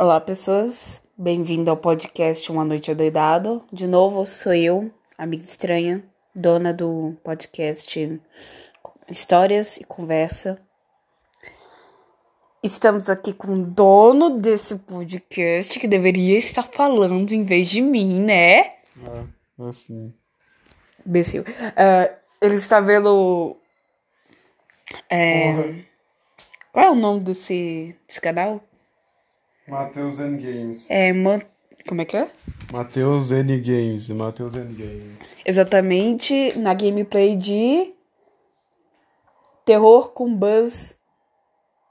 Olá, pessoas. Bem-vindo ao podcast Uma Noite Adoidado. De novo, sou eu, amiga estranha, dona do podcast Histórias e Conversa. Estamos aqui com o dono desse podcast que deveria estar falando em vez de mim, né? Ah, assim. Imbecil. Ah, ele está vendo. É, qual é o nome desse, desse canal? Matheus N Games. É. Man- Como é que é? Matheus N Games. Matheus N Games. Exatamente na gameplay de Terror com Buzz.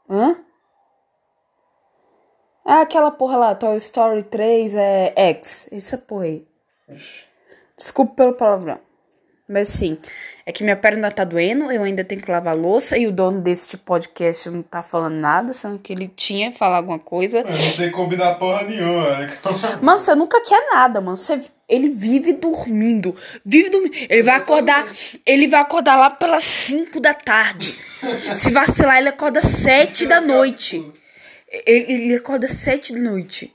Hã? Ah, aquela porra lá, Toy Story 3 é X. Essa porra aí. Desculpa pelo palavrão. Mas sim, é que minha perna tá doendo, eu ainda tenho que lavar a louça e o dono desse podcast não tá falando nada, sendo que ele tinha que falar alguma coisa. Eu não sei combinar porra nenhuma. né? Mano, você nunca quer nada, mano. Você, ele vive dormindo. Vive dormindo. Ele vai acordar. Ele vai acordar lá pelas 5 da tarde. Se vacilar, ele acorda 7 da noite. Ele, ele acorda 7 da noite.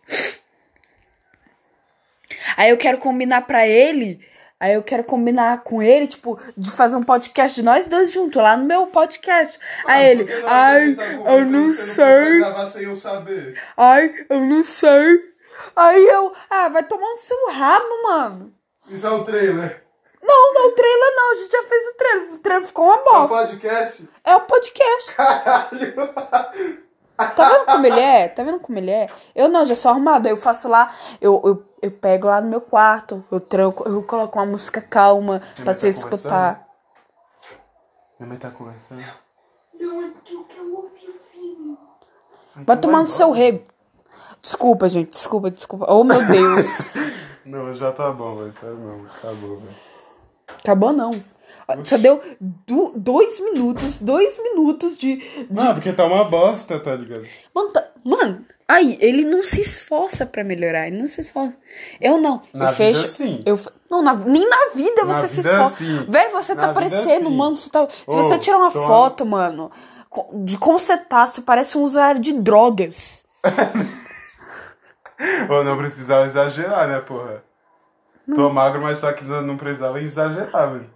Aí eu quero combinar pra ele. Aí eu quero combinar com ele, tipo, de fazer um podcast de nós dois juntos, lá no meu podcast. Aí ele, ai, tá eu não sei. gravar sem eu saber. Ai, eu não sei. Aí eu, ah, vai tomar no seu rabo, mano. Isso é o trailer. Não, não, o trailer não, a gente já fez o trailer. O trailer ficou uma Seu bosta. podcast? É o podcast. Caralho. Tá vendo como ele é? Tá vendo como ele é? Eu não, já sou arrumada. Eu faço lá, eu, eu, eu pego lá no meu quarto, eu tranco, eu coloco uma música calma pra mãe você tá escutar. Minha mãe tá conversando. Não, é porque eu quero ouvir o filme. Vai tomar no seu rego. Desculpa, gente, desculpa, desculpa. Oh, meu Deus. Não, já tá bom, velho. Sério mesmo. Acabou, velho. Acabou não. Só deu do- dois minutos, dois minutos de, Não, porque tá uma bosta, tá ligado? Mano, tá- mano, aí, ele não se esforça pra melhorar, ele não se esforça. Eu não, Na eu vida, fecho. sim. Eu, não, na- nem na vida Na você se vida, esforça. sim. Velho, você tá Na vida, parecendo, sim. mano. Você tá, se você tirar uma foto, mano, co- de como você tá, você parece um usuário de drogas. Ou não precisava exagerar, né, porra? Tô magro, mas só que não precisava exagerar, velho.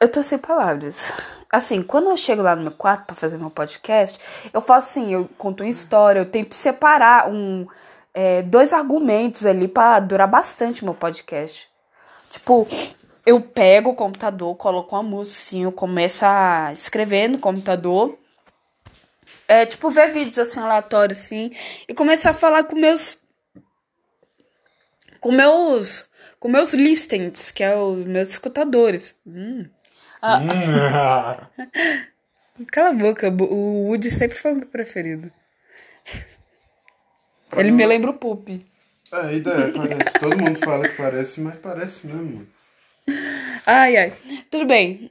Eu tô sem palavras. Assim, quando eu chego lá no meu quarto pra fazer meu podcast, eu faço assim, eu conto uma história, eu tento separar um, é, dois argumentos ali pra durar bastante meu podcast. Tipo, eu pego o computador, coloco uma música assim, eu começo a escrever no computador. É, tipo, ver vídeos assim, aleatórios, assim, e começar a falar com meus. Com meus. Com meus listens, que é os meus escutadores. Hum. Cala a boca, o Woody sempre foi o meu preferido. Ele me lembra o Poop. É, ideia parece. Todo mundo fala que parece, mas parece mesmo. Ai, ai. Tudo bem.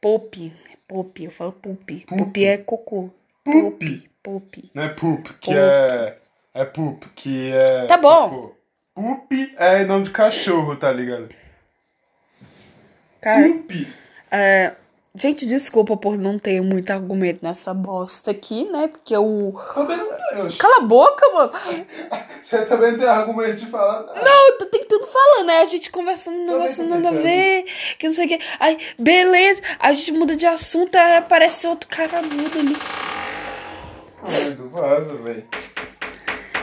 Poop. Poop, eu falo Poop. Poop é cocô. Poop. Poop. Não é poop, que Poop. é. É poop, que é. Tá bom. cocô. Poop é nome de cachorro, tá ligado? Cara, Poop. é, gente, desculpa por não ter muito argumento nessa bosta aqui, né? Porque eu. Também não tem. oxe. Cala a boca, mano. Você também não tem argumento de falar nada. Não, eu tô tentando falar, né? A gente conversando um negócio nada a ver, que não sei o que. Aí, beleza, a gente muda de assunto, aí aparece outro cara mudo ali. Ai, do vaza, velho.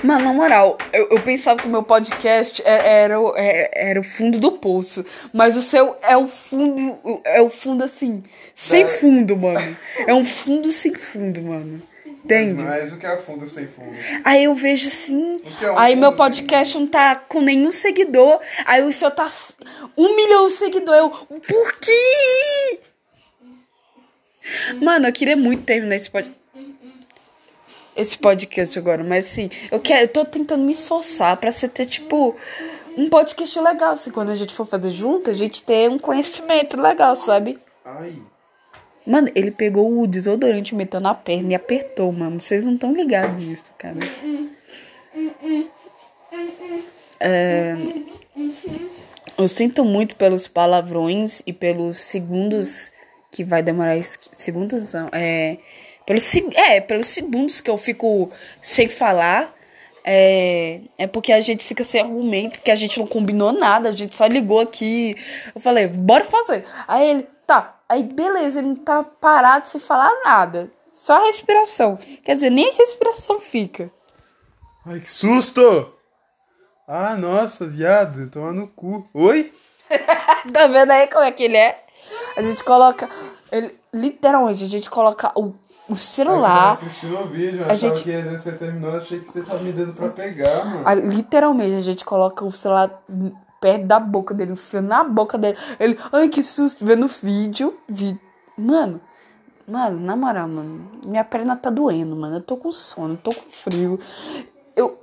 Mano, na moral, eu, eu pensava que o meu podcast é- era, o- é- era o fundo do poço. Mas o seu é o fundo. É o fundo assim. Sem fundo, mano. É um fundo sem fundo, mano. Entende? Mas o que é fundo sem fundo? Aí eu vejo assim. É um aí meu podcast não tá com nenhum seguidor. Aí o seu tá um milhão de seguidores. Eu, por quê? Mano, eu queria muito terminar esse podcast. Esse podcast agora, mas assim, eu quero, eu tô tentando me esforçar pra ser ter, tipo, um podcast legal. Assim, quando a gente for fazer junto, a gente ter um conhecimento legal, sabe? Ai. Mano, ele pegou o desodorante, meteu na perna e apertou, mano. Vocês não estão ligados nisso, cara. É, Eu sinto muito pelos palavrões e pelos segundos que vai demorar. Segundos não, é. Pelos, é, pelos segundos que eu fico sem falar. É, é porque a gente fica sem argumento, porque a gente não combinou nada, a gente só ligou aqui. Eu falei, bora fazer. Aí ele, tá. Aí beleza, ele não tá parado sem falar nada. Só a respiração. Quer dizer, nem a respiração fica. Ai, que susto! Ah, nossa, viado, toma no cu. Oi? Tá vendo aí como é que ele é? A gente coloca. Ele, literalmente, a gente coloca o, o celular. Eu tava assistindo o vídeo, eu A gente- que você terminou, achei que você tava me dando pra pegar, mano. a- literalmente, a gente coloca o celular perto da boca dele, enfia na boca dele. Ele, ai que susto, vendo o vídeo. Vi... Mano, mano, na moral, mano, minha perna tá doendo, mano. Eu tô com sono, tô com frio. Eu.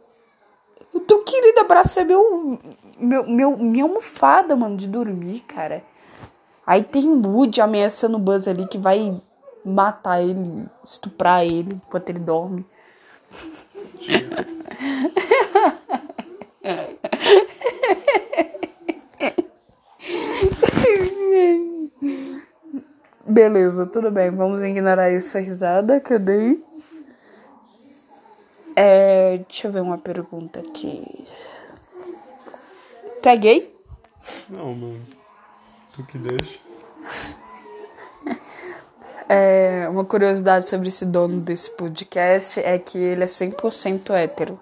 Eu tô querendo abraçar meu, meu, meu, minha almofada, mano, de dormir, cara. Aí tem o Woody ameaçando o Buzz ali que vai matar ele, estuprar ele enquanto ele dorme. Beleza, tudo bem. Vamos ignorar essa risada que eu dei. É, deixa eu ver uma pergunta aqui. Tu é gay? Não, mano. Tu que deixa. É, uma curiosidade sobre esse dono desse podcast é que ele é 100% hétero.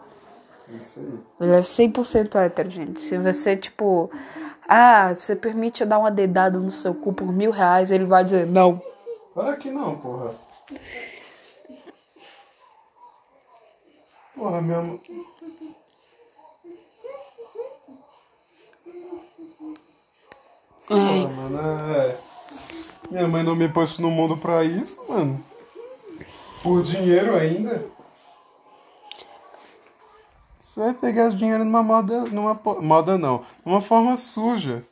Isso aí. Ele é 100% hétero, gente. Se você, tipo, ah, você permite eu dar uma dedada no seu cu por mil reais, ele vai dizer não. Para que não, porra. Porra, minha mãe. Ai, Porra, mano, é. Minha mãe não me pôs no mundo pra isso, mano. Por dinheiro ainda. Você vai pegar dinheiro numa moda. numa moda não. Numa forma suja.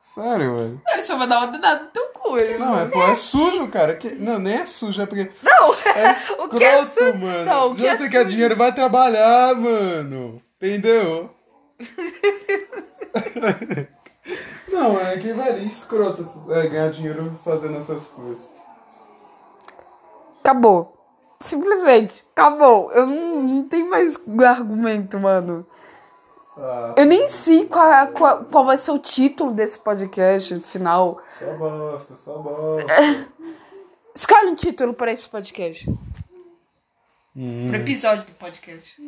Sério, velho. ele só vai dar uma dedada no teu cu. Ele Não, é, pô, é sujo, cara. Que, não, nem é sujo, é porque. Não, É o que é escroto, su- mano. Não, o que é você quer dinheiro, vai trabalhar, mano. Entendeu? Não, é que, velho, escroto é, ganhar dinheiro fazendo essas coisas. Acabou. Simplesmente, acabou. Eu não, não tenho mais argumento, mano. Ah, Eu nem sei qual, qual, qual vai ser o título desse podcast final. só bosta, só bosta. Escolhe um título para esse podcast. Pro episódio do podcast.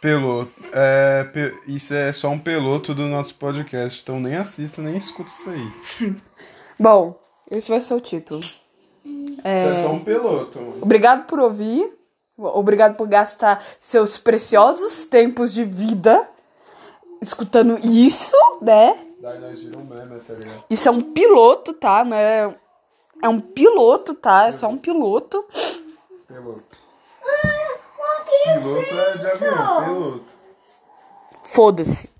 Piloto. É, pe- isso é só um piloto do nosso podcast, então nem assista, nem escuta isso aí. Bom, esse vai ser o título. Isso é só um piloto, mano. Obrigado por ouvir. Obrigado por gastar seus preciosos tempos de vida escutando isso, né? Daí nós vira meme, tá ligado? Isso é um piloto, tá? Não é... é um piloto, tá? É só um piloto. Piloto. Piloto é de avião, piloto. Foda-se.